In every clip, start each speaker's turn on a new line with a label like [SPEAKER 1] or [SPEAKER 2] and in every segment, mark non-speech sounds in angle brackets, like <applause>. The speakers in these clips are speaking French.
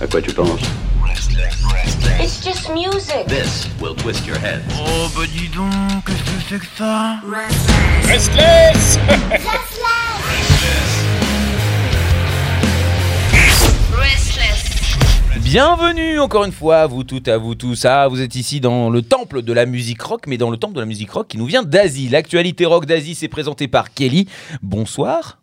[SPEAKER 1] À quoi tu penses
[SPEAKER 2] It's just music.
[SPEAKER 1] This will twist your head.
[SPEAKER 3] Oh bah dis donc, qu'est-ce que c'est que ça
[SPEAKER 4] Restless
[SPEAKER 2] Restless. <laughs>
[SPEAKER 5] Bienvenue encore une fois, à vous toutes, à vous tous. Ah, vous êtes ici dans le temple de la musique rock, mais dans le temple de la musique rock qui nous vient d'Asie. L'actualité rock d'Asie, c'est présenté par Kelly. Bonsoir.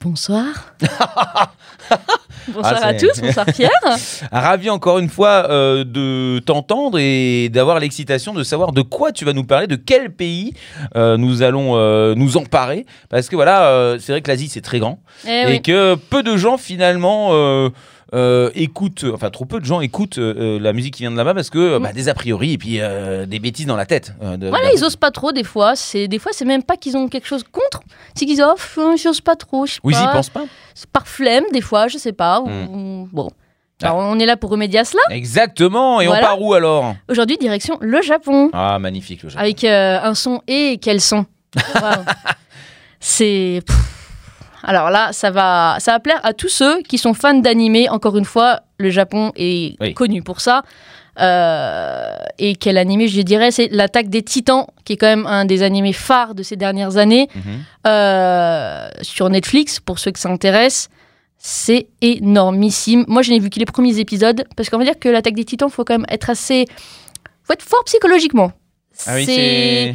[SPEAKER 6] Bonsoir. <laughs> bonsoir
[SPEAKER 5] Ah,
[SPEAKER 6] à tous, bonsoir Pierre. <laughs>
[SPEAKER 5] Ravi encore une fois euh, de t'entendre et d'avoir l'excitation de savoir de quoi tu vas nous parler, de quel pays euh, nous allons euh, nous emparer. Parce que voilà, c'est vrai que l'Asie c'est très grand
[SPEAKER 6] Eh
[SPEAKER 5] et
[SPEAKER 6] oui.
[SPEAKER 5] que peu de gens finalement euh, euh, écoutent, enfin trop peu de gens écoutent euh, la musique qui vient de là-bas parce que bah, des a priori et puis euh, des bêtises dans la tête. euh, de-
[SPEAKER 6] Voilà,
[SPEAKER 5] de-
[SPEAKER 6] ils osent pas trop des fois. C'est des fois, c'est même pas qu'ils ont quelque chose contre. C'est qu'ils offrent, oh, j'ose pas trop. Je sais
[SPEAKER 5] Oui, j'y
[SPEAKER 6] pas.
[SPEAKER 5] pense pas.
[SPEAKER 6] Par flemme des fois, je sais pas.
[SPEAKER 5] Hmm.
[SPEAKER 6] Bon. Alors, on est là pour remédier à cela.
[SPEAKER 5] Exactement. Et
[SPEAKER 6] Voilà.
[SPEAKER 5] on part où alors?
[SPEAKER 6] Aujourd'hui, direction le Japon.
[SPEAKER 5] Ah, magnifique le Japon.
[SPEAKER 6] Avec euh, un son et quel son? <laughs> C'est. Alors là, ça va, ça va plaire à tous ceux qui sont fans d'animé. Encore une fois, le Japon est
[SPEAKER 5] Oui.
[SPEAKER 6] connu pour ça. Euh, et quel animé, je dirais, c'est L'attaque des Titans, qui est quand même un des animés phares de ces dernières années.
[SPEAKER 5] Mhm.
[SPEAKER 6] Euh, sur Netflix, pour ceux que ça intéresse. C'est énormissime. Moi, je n'ai vu que les premiers épisodes, parce qu'on va dire que l'attaque des titans, faut quand même être assez. faut être fort psychologiquement.
[SPEAKER 5] Ah oui, c'est.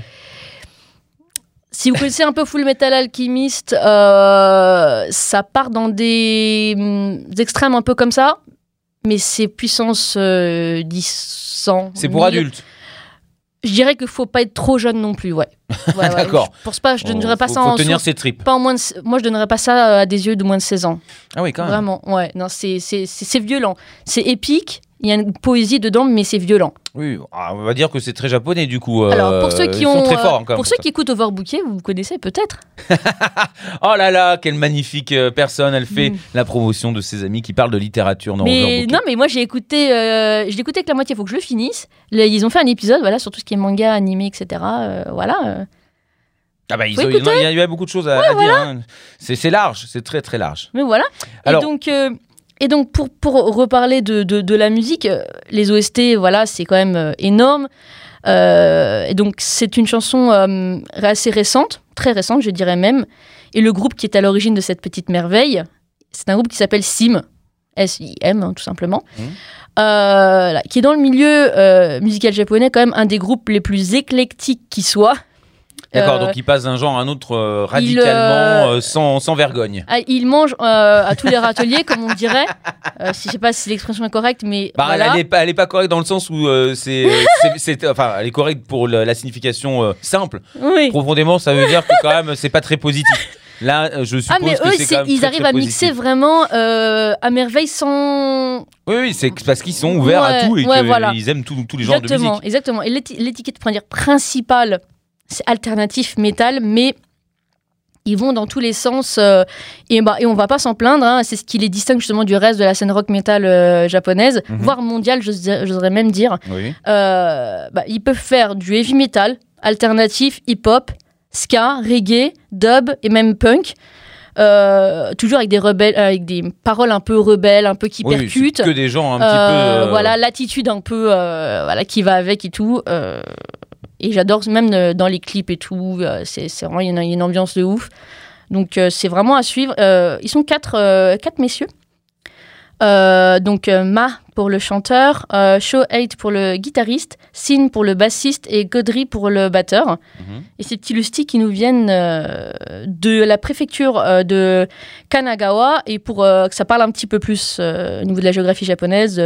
[SPEAKER 6] Si vous connaissez un peu Full Metal Alchemist, euh, ça part dans des hum, extrêmes un peu comme ça, mais c'est puissance euh, 10, 100.
[SPEAKER 5] C'est pour
[SPEAKER 6] 1000.
[SPEAKER 5] adultes.
[SPEAKER 6] Je dirais qu'il faut pas être trop jeune non plus, ouais. <laughs> Ouais, ouais.
[SPEAKER 5] D'accord.
[SPEAKER 6] Je pense pas, je donnerais pas
[SPEAKER 5] faut,
[SPEAKER 6] ça
[SPEAKER 5] faut
[SPEAKER 6] en
[SPEAKER 5] tenir ses tripes.
[SPEAKER 6] pas en moins de- Moi, je donnerais pas ça à des yeux de moins de 16 ans.
[SPEAKER 5] Ah oui, quand même.
[SPEAKER 6] Vraiment, ouais. Non, c'est violent. C'est épique. Il y a une poésie dedans, mais c'est violent.
[SPEAKER 5] Oui, ah, on va dire que c'est très japonais du coup. euh,
[SPEAKER 6] Alors, pour ceux qui
[SPEAKER 5] ils
[SPEAKER 6] ont,
[SPEAKER 5] sont très
[SPEAKER 6] euh,
[SPEAKER 5] forts, hein, quand
[SPEAKER 6] pour ceux
[SPEAKER 5] ça.
[SPEAKER 6] qui écoutent Overbooké, vous connaissez peut-être. <laughs>
[SPEAKER 5] Oh là là, quelle magnifique euh, personne. Elle fait
[SPEAKER 6] Mm.
[SPEAKER 5] la promotion de ses amis qui parlent de littérature dans
[SPEAKER 6] mais non, mais moi j'ai écouté, euh, je écouté que la moitié. Faut que je le finisse. Là, ils ont fait un épisode, voilà, sur tout ce qui est manga, animé, etc. euh, voilà. euh.
[SPEAKER 5] Ah bah, ils
[SPEAKER 6] Faut
[SPEAKER 5] ont- il y il y a beaucoup de choses à, à dire. hein. C'est large, c'est très très large.
[SPEAKER 6] Mais voilà.
[SPEAKER 5] Alors-
[SPEAKER 6] et donc, euh, et donc pour, pour reparler de, de, de la musique, euh, les OST, voilà, c'est quand même euh, énorme. Euh, et donc, c'est une chanson euh, assez récente, très récente, je dirais même. Et le groupe qui est à l'origine de cette petite merveille, c'est un groupe qui s'appelle SIM. S-I-M, hein, tout simplement. Euh, là, qui est dans le milieu musical japonais, quand même un des groupes les plus éclectiques qui soit.
[SPEAKER 5] D'accord,
[SPEAKER 6] Euh,
[SPEAKER 5] donc il passe d'un genre à un autre euh,
[SPEAKER 6] il,
[SPEAKER 5] radicalement,
[SPEAKER 6] euh,
[SPEAKER 5] sans, sans vergogne.
[SPEAKER 6] Ah, il mange à tous les râteliers, comme on dirait. Si- je sais pas si l'expression est correcte, mais
[SPEAKER 5] Bah,
[SPEAKER 6] voilà.
[SPEAKER 5] elle, est pas, elle est pas correcte dans le sens où c'est, c'est- enfin, elle est correcte pour la signification simple.
[SPEAKER 6] Oui.
[SPEAKER 5] Profondément, ça veut dire que quand même, c'est pas très positif. Là, je suppose
[SPEAKER 6] Ah mais eux,
[SPEAKER 5] c'est-
[SPEAKER 6] ils
[SPEAKER 5] très,
[SPEAKER 6] arrivent
[SPEAKER 5] très
[SPEAKER 6] à mixer vraiment euh, à merveille sans...
[SPEAKER 5] Oui, oui, c'est parce qu'ils sont ouverts à tout et
[SPEAKER 6] ouais,
[SPEAKER 5] qu'ils
[SPEAKER 6] voilà.
[SPEAKER 5] aiment tous les genres de
[SPEAKER 6] exactement,
[SPEAKER 5] musique.
[SPEAKER 6] exactement. Et l'éti- l'étiquette pour dire principale, alternatif métal, mais ils vont dans tous les sens euh, et, bah, et on va pas s'en plaindre. hein. c'est ce qui les distingue justement du reste de la scène rock metal euh, japonaise,
[SPEAKER 5] Mhm.
[SPEAKER 6] voire mondiale, j'oserais même dire.
[SPEAKER 5] Oui.
[SPEAKER 6] Euh, bah, ils peuvent faire du heavy metal, alternatif, hip-hop, ska, reggae, dub et même punk. Toujours avec des rebelles, avec des paroles un peu rebelles, un peu qui
[SPEAKER 5] Oui,
[SPEAKER 6] percutent.
[SPEAKER 5] c'est que des gens un petit peu.
[SPEAKER 6] Voilà, l'attitude un peu voilà, qui va avec et tout. Et j'adore même euh, dans les clips et tout. euh, c'est vraiment, il y, y a une ambiance de ouf. Donc euh, c'est vraiment à suivre. Ils sont quatre, quatre messieurs. Donc Ma pour le chanteur, euh, Sho 8 pour le guitariste, Sin pour le bassiste et Godry pour le batteur.
[SPEAKER 5] Mhm.
[SPEAKER 6] Et ces petits lustis qui nous viennent euh, de la préfecture euh, de Kanagawa et pour euh, que ça parle un petit peu plus au niveau de la géographie japonaise,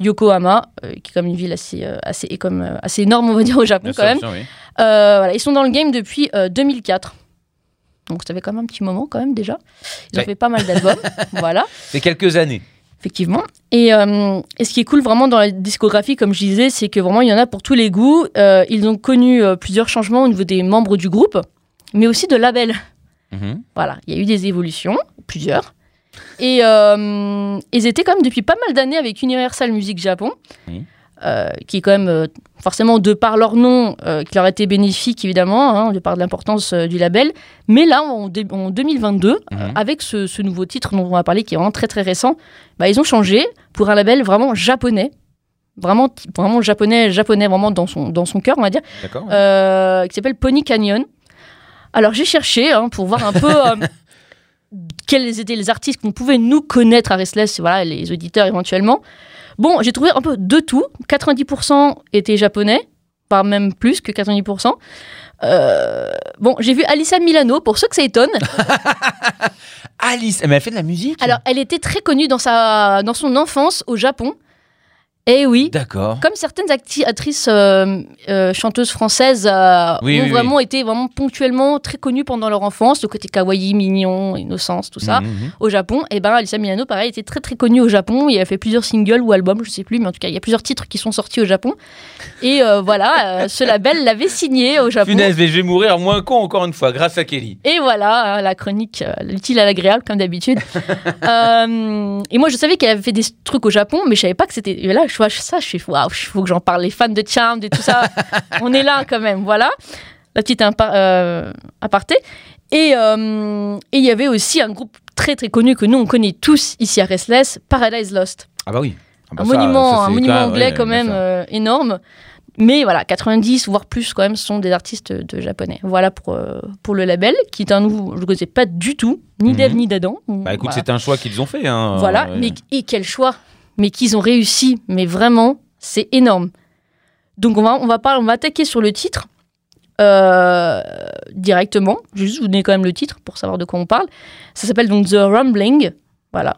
[SPEAKER 6] Yokohama, qui est comme une ville assez, assez, et comme, assez énorme, on va dire, au Japon
[SPEAKER 5] bien
[SPEAKER 6] quand même.
[SPEAKER 5] bien sûr, oui.
[SPEAKER 6] Voilà, ils sont dans le game depuis euh, 2004. Donc ça fait quand même un petit moment quand même déjà. Ils ont fait pas mal d'albums. <laughs> voilà
[SPEAKER 5] C'est quelques années.
[SPEAKER 6] Effectivement. Et, euh, et ce qui est cool vraiment dans la discographie, comme je disais, c'est que vraiment il y en a pour tous les goûts. Euh, ils ont connu euh, plusieurs changements au niveau des membres du groupe, mais aussi de labels.
[SPEAKER 5] Mhm.
[SPEAKER 6] Voilà, il y a eu des évolutions, plusieurs. Et ils étaient quand même depuis pas mal d'années avec Universal Music Japon.
[SPEAKER 5] Oui.
[SPEAKER 6] Euh, qui est quand même euh, forcément de par leur nom, euh, qui leur a été bénéfique évidemment, hein, de par l'importance du label. Mais là, en, dé- en 2022,
[SPEAKER 5] Mhm.
[SPEAKER 6] avec ce, ce nouveau titre dont on va parler, qui est vraiment très très récent, bah, ils ont changé pour un label vraiment japonais. Vraiment, vraiment japonais, japonais, vraiment dans son, dans son cœur, on va dire, euh, qui s'appelle Pony Canyon. Alors j'ai cherché hein, pour voir un peu <laughs> quels étaient les artistes qu'on pouvait nous connaître à Restless, voilà, les auditeurs éventuellement. Bon, j'ai trouvé un peu de tout. 90% étaient japonais, pas même plus que 90%. Euh, bon, j'ai vu Alissa Milano, pour ceux que ça étonne. <laughs>
[SPEAKER 5] Alice, mais elle fait de la musique
[SPEAKER 6] Alors, elle était très connue dans, sa, dans son enfance au Japon. Eh oui,
[SPEAKER 5] D'accord.
[SPEAKER 6] comme certaines actrices euh, euh, chanteuses françaises euh,
[SPEAKER 5] Oui,
[SPEAKER 6] ont
[SPEAKER 5] oui,
[SPEAKER 6] vraiment été vraiment ponctuellement très connues pendant leur enfance, le côté kawaii, mignon, innocence, tout ça.
[SPEAKER 5] Mhm, mhm.
[SPEAKER 6] Au Japon, et ben Alissa Milano, pareil, était très très connue au Japon. Il a fait plusieurs singles ou albums, je sais plus, mais en tout cas, il y a plusieurs titres qui sont sortis au Japon. Et voilà, ce label l'avait signé au Japon.
[SPEAKER 5] Punaise, mais je vais mourir moins con encore une fois, grâce à Kelly.
[SPEAKER 6] Et voilà, hein, la chronique, l'utile à l'agréable, comme d'habitude. <laughs> Et moi, je savais qu'elle avait fait des trucs au Japon, mais je savais pas que c'était. Là, je vois ça, je suis, waouh, il faut que j'en parle. Les fans de Charmed et tout ça, on est là quand même, voilà. La petite euh, aparté. Et euh, et il y avait aussi un groupe très très connu que nous, on connaît tous ici à Restless, Paradise Lost.
[SPEAKER 5] Ah bah oui. Ah bah
[SPEAKER 6] un
[SPEAKER 5] ça,
[SPEAKER 6] monument,
[SPEAKER 5] ça,
[SPEAKER 6] un monument anglais
[SPEAKER 5] ouais,
[SPEAKER 6] quand même euh, énorme. Mais voilà, 90 voire plus quand même sont des artistes de japonais. Voilà pour, euh, pour le label, qui est un nouveau, je ne connaissais pas du tout, ni d'Ève ni d'Adam.
[SPEAKER 5] Bah écoute,
[SPEAKER 6] voilà.
[SPEAKER 5] c'est un choix qu'ils ont fait. Hein.
[SPEAKER 6] Voilà,
[SPEAKER 5] Ouais.
[SPEAKER 6] mais et quel choix Mais qu'ils ont réussi, mais vraiment, c'est énorme. Donc on va, on va, pas, on va attaquer sur le titre euh, directement. Je vais juste vous donner quand même le titre pour savoir de quoi on parle. Ça s'appelle donc The Rumbling, voilà,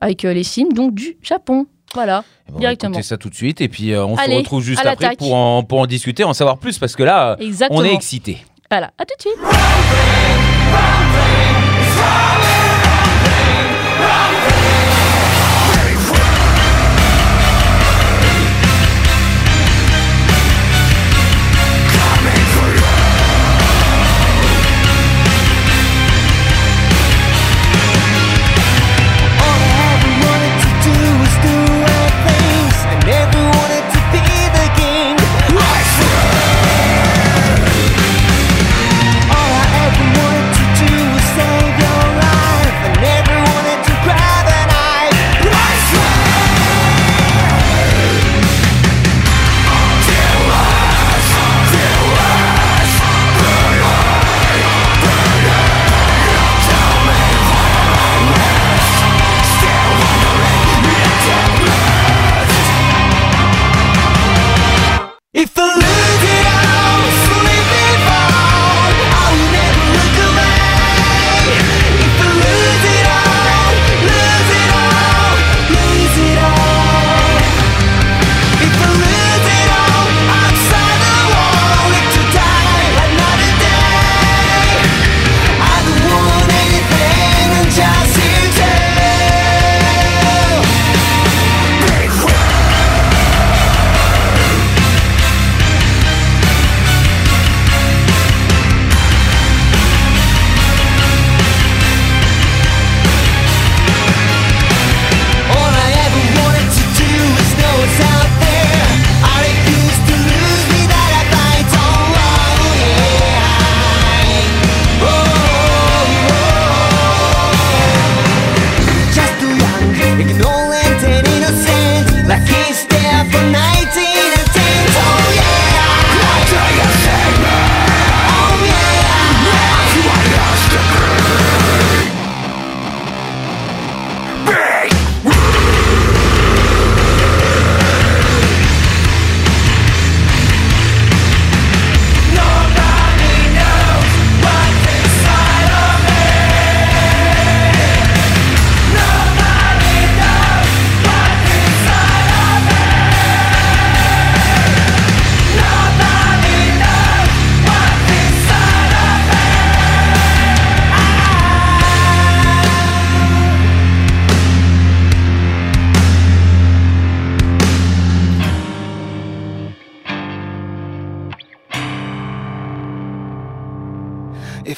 [SPEAKER 6] avec euh, les cimes donc du Japon. Voilà.
[SPEAKER 5] Eh ben, on va
[SPEAKER 6] directement.
[SPEAKER 5] écouter ça tout de suite et puis euh, on
[SPEAKER 6] Allez,
[SPEAKER 5] se retrouve juste après pour en, pour en discuter, en savoir plus parce que là,
[SPEAKER 6] Exactement.
[SPEAKER 5] on est excités.
[SPEAKER 6] Voilà, à tout de suite.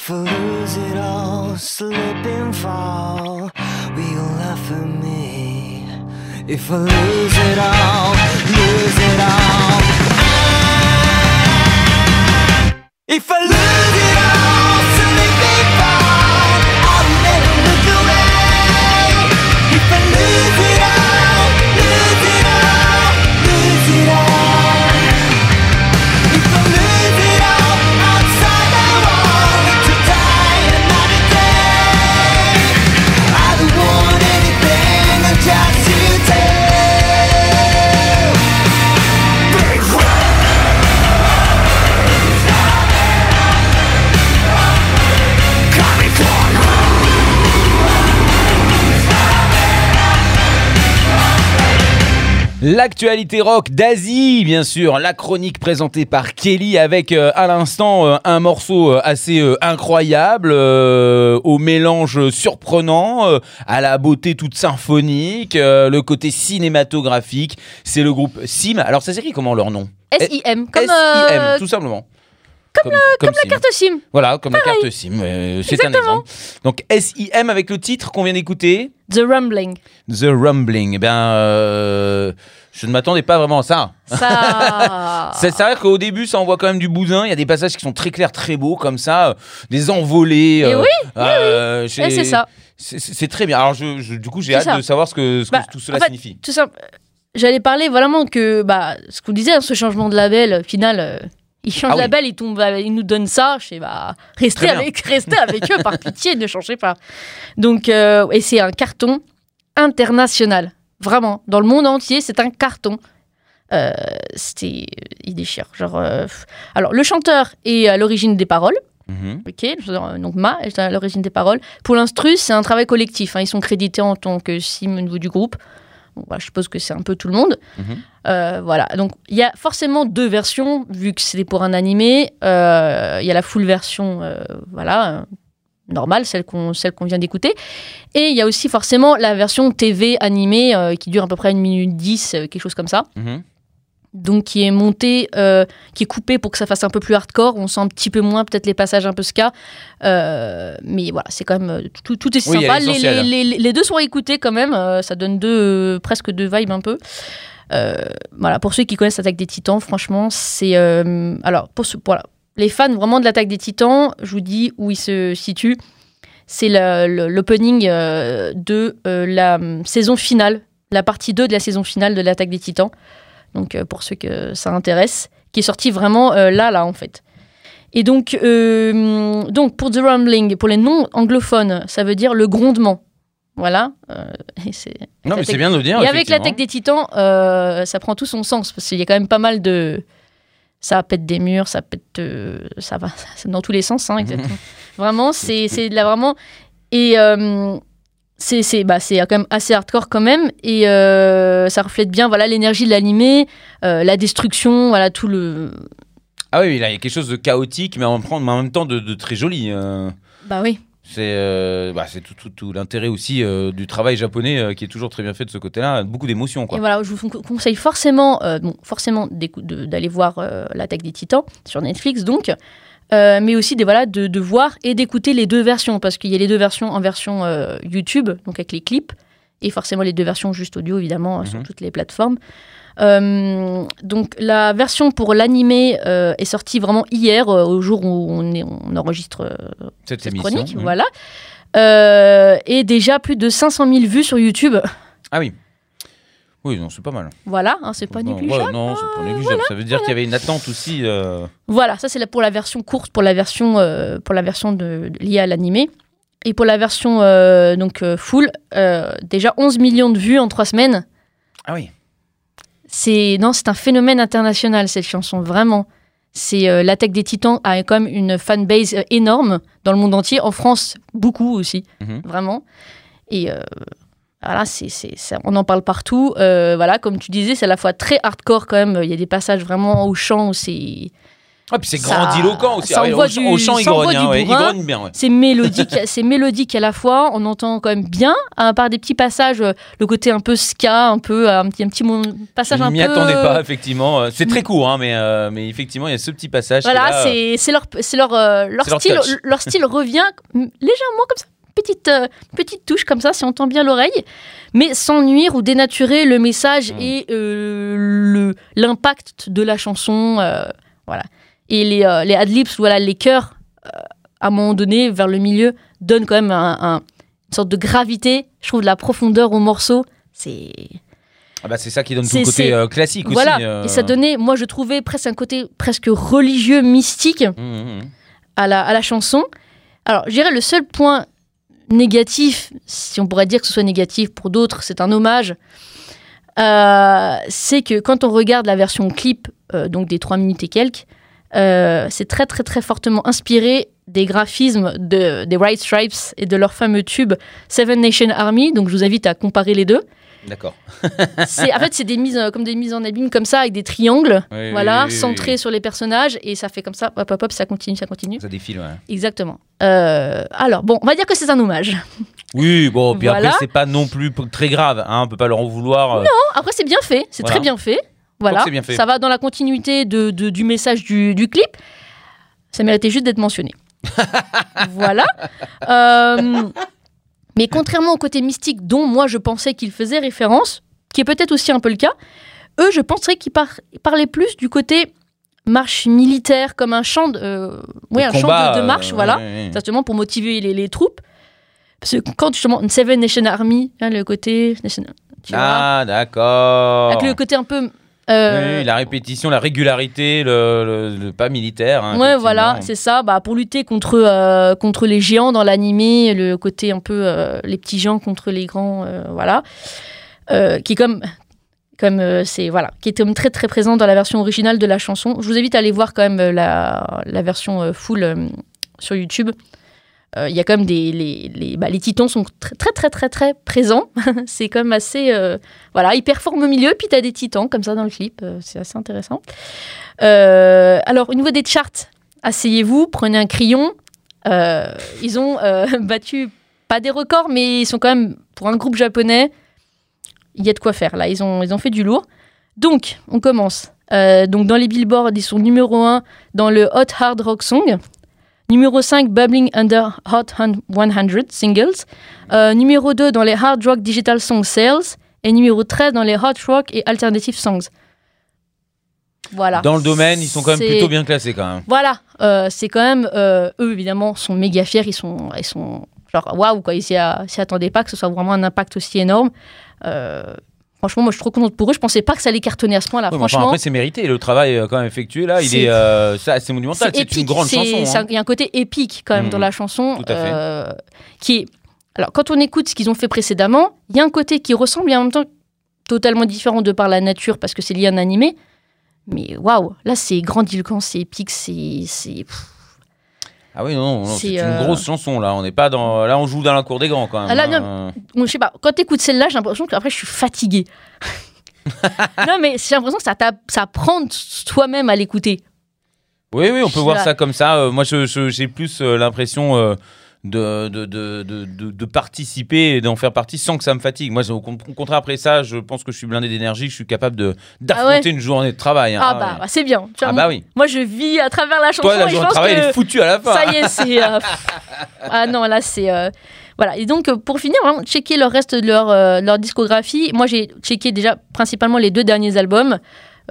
[SPEAKER 1] If I lose it all, slip and fall, will you laugh at me? if I lose it all, lose it all. If I
[SPEAKER 5] L'actualité rock d'Asie, bien sûr, la chronique présentée par Kelly avec euh, à l'instant euh, un morceau euh, assez euh, incroyable, au mélange surprenant, à la beauté toute symphonique, le côté cinématographique. C'est le groupe Sim. Alors ça s'écrit comment leur nom?
[SPEAKER 6] SIM, comme,
[SPEAKER 5] SIM, tout simplement. Comme,
[SPEAKER 6] comme la carte SIM.
[SPEAKER 5] Voilà, comme la carte SIM. euh, C'est un exemple. Donc SIM avec le titre qu'on vient d'écouter.
[SPEAKER 6] The Rumbling.
[SPEAKER 5] The Rumbling. Eh bien, euh, je ne m'attendais pas vraiment à ça.
[SPEAKER 6] Ça. <laughs>
[SPEAKER 5] C'est vrai qu'au début, ça envoie quand même du bousin. Il y a des passages qui sont très clairs, très beaux, comme ça, euh, des envolées.
[SPEAKER 6] Et oui,
[SPEAKER 5] euh, j'ai-
[SPEAKER 6] Et c'est ça.
[SPEAKER 5] C'est très bien. Alors, je, je- du coup, j'ai hâte
[SPEAKER 6] ça.
[SPEAKER 5] de savoir ce que, ce que
[SPEAKER 6] Bah,
[SPEAKER 5] tout cela
[SPEAKER 6] en fait,
[SPEAKER 5] signifie.
[SPEAKER 6] Tout simple. J'allais parler vraiment que bah, ce qu'on disait, hein, ce changement de label, final, ils changent
[SPEAKER 5] Ah
[SPEAKER 6] de
[SPEAKER 5] oui.
[SPEAKER 6] label, ils, tombent, ils nous donnent ça. Je sais, bah, restez avec, <laughs> restez avec eux, par pitié, ne changez pas. Donc, euh, et c'est un carton international. Vraiment. Dans le monde entier, c'est un carton. Euh, c'était, il déchire. Genre, euh, alors, le chanteur est à l'origine des paroles.
[SPEAKER 5] Mhm.
[SPEAKER 6] Ok, donc Ma est à l'origine des paroles. Pour l'instru, c'est un travail collectif. hein. Ils sont crédités en tant que sim au niveau du groupe. Bon, voilà, je suppose que c'est un peu tout le monde.
[SPEAKER 5] Mhm.
[SPEAKER 6] Euh, voilà, donc il y a forcément deux versions, vu que c'est pour un animé. Euh, Il y a la full version, euh, voilà, normale, celle qu'on celle qu'on vient d'écouter. Et il y a aussi forcément la version TV animée qui dure à peu près une minute 10, euh, quelque chose comme ça
[SPEAKER 5] Mhm.
[SPEAKER 6] Donc qui est monté, euh, qui est coupé pour que ça fasse un peu plus hardcore. On sent un petit peu moins peut-être les passages un peu ska, Euh, mais voilà, c'est quand même euh, tout, tout est
[SPEAKER 5] Oui,
[SPEAKER 6] sympa. Les, les- les- les deux sont à écouter quand même, euh, ça donne deux, presque deux vibes un peu. Voilà, pour ceux qui connaissent l'Attaque des Titans, franchement, c'est alors pour ce, voilà, les fans vraiment de l'Attaque des Titans, je vous dis où il se situe. C'est l'opening de la hum, saison finale, la partie 2 de la saison finale de l'Attaque des Titans. Donc euh, pour ceux que ça intéresse, qui est sorti vraiment euh, là, là en fait. Et donc, euh, donc pour The Rumbling, pour les non anglophones, ça veut dire le grondement. Voilà. <laughs> et
[SPEAKER 5] Non, mais c'est bien de le dire.
[SPEAKER 6] et avec
[SPEAKER 5] effectivement.
[SPEAKER 6] l'attaque des titans, ça prend tout son sens parce qu'il y a quand même pas mal de. Ça pète des murs, ça pète. ça va <laughs> dans tous les sens, hein, exactement. vraiment, <laughs> c'est la vraiment. Et c'est c'est bah, c'est quand même assez hardcore quand même. Et euh, ça reflète bien voilà l'énergie de l'animé, euh, la destruction, voilà tout le.
[SPEAKER 5] Ah oui, là, il y a quelque chose de chaotique, mais en même temps, de, de très joli. euh.
[SPEAKER 6] Bah oui.
[SPEAKER 5] C'est bah, tout, tout, tout l'intérêt aussi du travail japonais qui est toujours très bien fait de ce côté-là. Beaucoup d'émotions.
[SPEAKER 6] Et voilà, je vous con- conseille forcément, bon, forcément d'aller voir l'attaque des Titans sur Netflix, donc, euh, mais aussi voilà, de, de voir et d'écouter les deux versions, parce qu'il y a les deux versions en version euh, YouTube, donc avec les clips, et forcément les deux versions juste audio, évidemment, euh, sur
[SPEAKER 5] Mhm.
[SPEAKER 6] toutes les plateformes. Euh, donc la version pour l'animé est sortie vraiment hier, au jour où on, est, on enregistre
[SPEAKER 5] Cette,
[SPEAKER 6] cette
[SPEAKER 5] émission.
[SPEAKER 6] chronique, voilà. Et déjà plus de 500 000 vues sur YouTube.
[SPEAKER 5] Ah oui. Oui, non, c'est pas mal.
[SPEAKER 6] Voilà, hein, c'est pas négligeable.
[SPEAKER 5] ouais, non, c'est pas négligeable. Ça veut dire qu'il y avait une attente aussi. euh,
[SPEAKER 6] Voilà, ça c'est pour la version courte, pour la version, euh, pour la version de, liée à l'animé. Et pour la version euh, donc full, déjà 11 millions de vues en trois semaines.
[SPEAKER 5] Ah oui.
[SPEAKER 6] C'est non, c'est un phénomène international cette chanson vraiment. C'est l'attaque des Titans a quand même une fanbase énorme dans le monde entier, en France beaucoup aussi,
[SPEAKER 5] Mhm.
[SPEAKER 6] vraiment. Et voilà, c'est, on en parle partout. Euh, voilà, comme tu disais, c'est à la fois très hardcore quand même. Il y a des passages vraiment au chant où c'est
[SPEAKER 5] Ah, puis c'est grandiloquent aussi.
[SPEAKER 6] ça
[SPEAKER 5] Ah au,
[SPEAKER 6] du-
[SPEAKER 5] au chant, il grogne. hein, ouais, bien, ouais.
[SPEAKER 6] C'est mélodique, <laughs> c'est mélodique à la fois. On entend quand même bien, à part des petits passages, euh, le côté un peu ska, un peu un petit, un petit passage
[SPEAKER 5] Je
[SPEAKER 6] un
[SPEAKER 5] m'y
[SPEAKER 6] peu.
[SPEAKER 5] attendais pas, effectivement. Euh, C'est très court, hein, mais, euh, mais effectivement, il y a ce petit passage.
[SPEAKER 6] Voilà,
[SPEAKER 5] là, euh,
[SPEAKER 6] c'est leur c'est leur euh, leur style leur style revient <laughs> légèrement comme ça, petite, euh, petite touche comme ça, si on entend bien l'oreille, mais sans nuire ou dénaturer le message
[SPEAKER 5] Mm.
[SPEAKER 6] et euh, l'impact de la chanson. euh, voilà. Et les, les adlibs, voilà, les chœurs, à un moment donné, vers le milieu, donnent quand même un- un- une sorte de gravité, je trouve, de la profondeur au morceau. C'est.
[SPEAKER 5] Ah bah, c'est ça qui donne tout le côté euh, classique
[SPEAKER 6] Voilà.
[SPEAKER 5] aussi. euh.
[SPEAKER 6] Et ça donnait, moi, je trouvais presque un côté presque religieux, mystique.
[SPEAKER 5] Mmh, mmh, mmh.
[SPEAKER 6] à la, à la chanson. Alors, je dirais le seul point négatif, si on pourrait dire que ce soit négatif pour d'autres, c'est un hommage, euh, c'est que quand on regarde la version clip, euh, donc des 3 minutes et quelques, euh, c'est très très très fortement inspiré des graphismes de, des White Stripes et de leur fameux tube Seven Nation Army, donc je vous invite à comparer les deux.
[SPEAKER 5] D'accord.
[SPEAKER 6] En fait, c'est des mises, comme des mises en abîme comme ça, avec des triangles,
[SPEAKER 5] Oui,
[SPEAKER 6] voilà,
[SPEAKER 5] oui, oui, oui,
[SPEAKER 6] centrés sur les personnages, et ça fait comme ça, hop hop hop, ça continue, ça continue.
[SPEAKER 5] Ça défile, ouais.
[SPEAKER 6] Exactement. Euh, alors, bon, on va dire que c'est un hommage. <laughs>
[SPEAKER 5] Oui, bon, puis
[SPEAKER 6] Voilà.
[SPEAKER 5] après, c'est pas non plus très grave. Hein, on peut pas leur en vouloir. euh.
[SPEAKER 6] Bon, après, c'est bien fait, c'est
[SPEAKER 5] Voilà.
[SPEAKER 6] très bien fait. Voilà,
[SPEAKER 5] bien fait.
[SPEAKER 6] ça va dans la continuité de, de- du message du, du clip. Ça méritait juste d'être mentionné. <laughs> voilà. Euh, mais contrairement au côté mystique dont moi je pensais qu'il faisait référence, qui est peut-être aussi un peu le cas, eux, je penserais qu'ils par- parlaient plus du côté marche militaire, comme un chant de, euh, un de, de marche,
[SPEAKER 5] euh,
[SPEAKER 6] voilà.
[SPEAKER 5] ouais, ouais, ouais.
[SPEAKER 6] justement pour motiver les, les troupes. Parce que quand justement une Seven Nation Army, hein, le côté, nation- tu
[SPEAKER 5] Ah, d'accord.
[SPEAKER 6] avec le côté un peu, euh,
[SPEAKER 5] Oui, la répétition, la régularité, le, le- le pas militaire. hein,
[SPEAKER 6] ouais, voilà, c'est ça. Bah, pour lutter contre euh, contre les géants dans l'animé, le côté un peu euh, les petits géants contre les grands, voilà, qui est comme comme c'est voilà, qui est comme très très présent dans la version originale de la chanson. Je vous invite à aller voir quand même la, la version full sur YouTube. Euh, Il y a quand même des les, les, bah, les titans sont très très très très très présents. <laughs> c'est même assez euh, voilà, ils performent au milieu puis tu as des titans comme ça dans le clip, euh, c'est assez intéressant. Alors au niveau des charts, asseyez-vous, prenez un crayon. Ils ont <laughs> battu pas des records mais ils sont quand même pour un groupe japonais il y a de quoi faire là. Ils ont, ils ont fait du lourd. Donc, on commence. Donc, dans les billboards, ils sont numéro 1 dans le Hot Hard Rock Song. Numéro 5, Bubbling Under Hot 100 Singles. Euh, numéro 2 dans les Hard Rock Digital Song Sales. Et numéro 13 dans les Hot Rock et Alternative Songs. Voilà.
[SPEAKER 5] Dans le domaine, ils sont quand même plutôt bien classés quand même.
[SPEAKER 6] Voilà, euh, c'est quand même euh, eux évidemment sont méga fiers, ils sont ils sont genre waouh quoi, ils s'y attendaient pas que ce soit vraiment un impact aussi énorme. Euh, franchement, moi je suis trop contente pour eux. Je pensais pas que ça allait cartonner à ce point-là.
[SPEAKER 5] Ouais, mais enfin,
[SPEAKER 6] franchement,
[SPEAKER 5] après, c'est mérité. Le travail euh, quand même effectué là, il est, euh, ça, c'est monumental. C'est une grande chanson. hein.
[SPEAKER 6] Il y a un côté épique quand même dans la chanson,
[SPEAKER 5] Tout à fait.
[SPEAKER 6] euh, qui est. Alors quand on écoute ce qu'ils ont fait précédemment, il y a un côté qui ressemble et en même temps totalement différent de par la nature parce que c'est lié à un animé. Mais waouh, là c'est grandiloquent, c'est épique, c'est
[SPEAKER 5] Ah oui, non, non,
[SPEAKER 6] C'est,
[SPEAKER 5] une
[SPEAKER 6] euh,
[SPEAKER 5] grosse chanson là. On n'est pas dans, là, on joue dans la cour des grands quand même.
[SPEAKER 6] Ah, là,
[SPEAKER 5] hein.
[SPEAKER 6] Bon, je sais pas, quand t'écoutes celle-là, j'ai l'impression qu'après je suis fatiguée. <laughs> non, mais j'ai l'impression que ça, ça prend toi-même à l'écouter.
[SPEAKER 5] Oui, oui, on peut voir ça comme ça. Euh, moi, je- je- j'ai plus euh, l'impression euh, de, de, de, de, participer et d'en faire partie sans que ça me fatigue. Moi, au con- au contraire, après ça, je pense que je suis blindé d'énergie, je suis capable de d'affronter
[SPEAKER 6] Ah ouais
[SPEAKER 5] une journée de travail. hein.
[SPEAKER 6] Ah,
[SPEAKER 5] Ah
[SPEAKER 6] bah,
[SPEAKER 5] ouais.
[SPEAKER 6] bah, c'est bien.
[SPEAKER 5] Ah bah oui.
[SPEAKER 6] Moi je vis à travers la chanson
[SPEAKER 5] Toi, la
[SPEAKER 6] et je
[SPEAKER 5] journée de
[SPEAKER 6] pense
[SPEAKER 5] travail,
[SPEAKER 6] que
[SPEAKER 5] elle est foutue à la fin.
[SPEAKER 6] ça y est, c'est... euh, <laughs> ah non, là c'est... euh, Voilà, et donc pour finir, vraiment, checker le reste de leur, euh, leur discographie. Moi j'ai checké déjà principalement les deux derniers albums.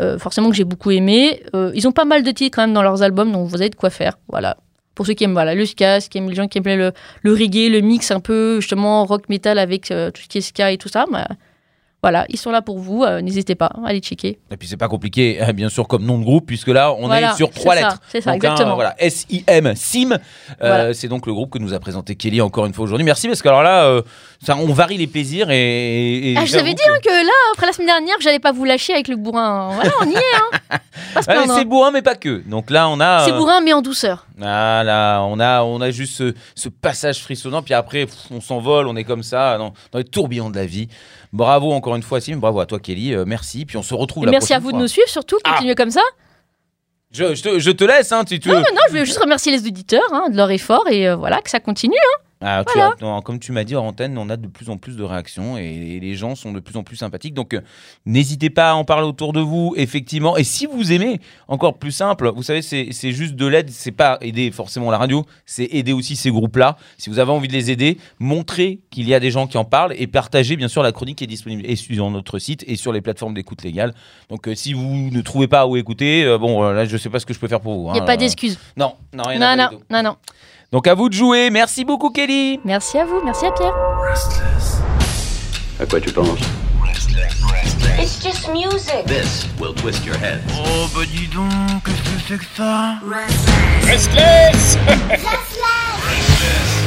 [SPEAKER 6] euh, forcément que j'ai beaucoup aimé. Euh, ils ont pas mal de titres quand même dans leurs albums, donc vous avez de quoi faire. Voilà. Pour ceux qui aiment voilà, le ska, qui aiment les gens qui aiment le, le reggae, le mix un peu justement rock metal avec euh, tout ce qui est ska et tout ça, bah, voilà, ils sont là pour vous. euh, N'hésitez pas, allez checker.
[SPEAKER 5] Et puis c'est pas compliqué, <laughs> euh, bien sûr, comme nom de groupe, puisque là, on
[SPEAKER 6] Voilà,
[SPEAKER 5] est sur trois lettres.
[SPEAKER 6] c'est ça,
[SPEAKER 5] Donc, hein,
[SPEAKER 6] exactement.
[SPEAKER 5] voilà, S-I-M, SIM. Euh,
[SPEAKER 6] Voilà.
[SPEAKER 5] C'est donc le groupe que nous a présenté Kelly encore une fois aujourd'hui. Merci, parce que alors là, euh, ça, on varie les plaisirs et. et
[SPEAKER 6] Ah, je vous avais dit
[SPEAKER 5] que-
[SPEAKER 6] hein, que là, après la semaine dernière, j'allais pas vous lâcher avec le bourrin. Voilà, on y est. Hein. <laughs>
[SPEAKER 5] C'est
[SPEAKER 6] hein.
[SPEAKER 5] bourrin, mais pas que. Donc là, on a.
[SPEAKER 6] C'est bourrin, mais en douceur.
[SPEAKER 5] Ah là, on a, on a juste ce, ce passage frissonnant, puis après, pff, on s'envole, on est comme ça, dans, dans les tourbillons de la vie. Bravo encore une fois, Sim, bravo à toi, Kelly, euh, merci, puis on se retrouve
[SPEAKER 6] Et
[SPEAKER 5] la
[SPEAKER 6] merci à vous
[SPEAKER 5] fois.
[SPEAKER 6] de nous suivre, surtout.
[SPEAKER 5] Ah.
[SPEAKER 6] Continuez comme ça.
[SPEAKER 5] Je, je te, je te laisse, hein, si tu
[SPEAKER 6] Non, non, non, je veux juste remercier les auditeurs hein, de leur effort et euh, voilà, que ça continue.
[SPEAKER 5] Ah, tu
[SPEAKER 6] Voilà.
[SPEAKER 5] as- non, comme tu m'as dit en antenne, on a de plus en plus de réactions et les gens sont de plus en plus sympathiques. Donc, euh, n'hésitez pas à en parler autour de vous, effectivement. Et si vous aimez, encore plus simple, vous savez, c'est juste de l'aide. C'est pas aider forcément la radio, c'est aider aussi ces groupes-là. Si vous avez envie de les aider, montrez qu'il y a des gens qui en parlent et partagez bien sûr la chronique qui est disponible et sur notre site et sur les plateformes d'écoute légale. Donc, euh, si vous ne trouvez pas où écouter, euh, bon, là, je sais pas ce que je peux faire pour vous.
[SPEAKER 6] Il n'y
[SPEAKER 5] hein.
[SPEAKER 6] a pas d'excuses.
[SPEAKER 5] Non, non, rien
[SPEAKER 6] Non, non, non.
[SPEAKER 5] Donc, à vous de jouer. Merci beaucoup, Kelly.
[SPEAKER 6] Merci à vous, merci à Pierre.
[SPEAKER 7] À quoi tu penses?
[SPEAKER 2] It's just music.
[SPEAKER 7] This will twist your head.
[SPEAKER 3] Oh bah dis donc, qu'est-ce que c'est que ça?
[SPEAKER 4] Restless
[SPEAKER 1] Restless.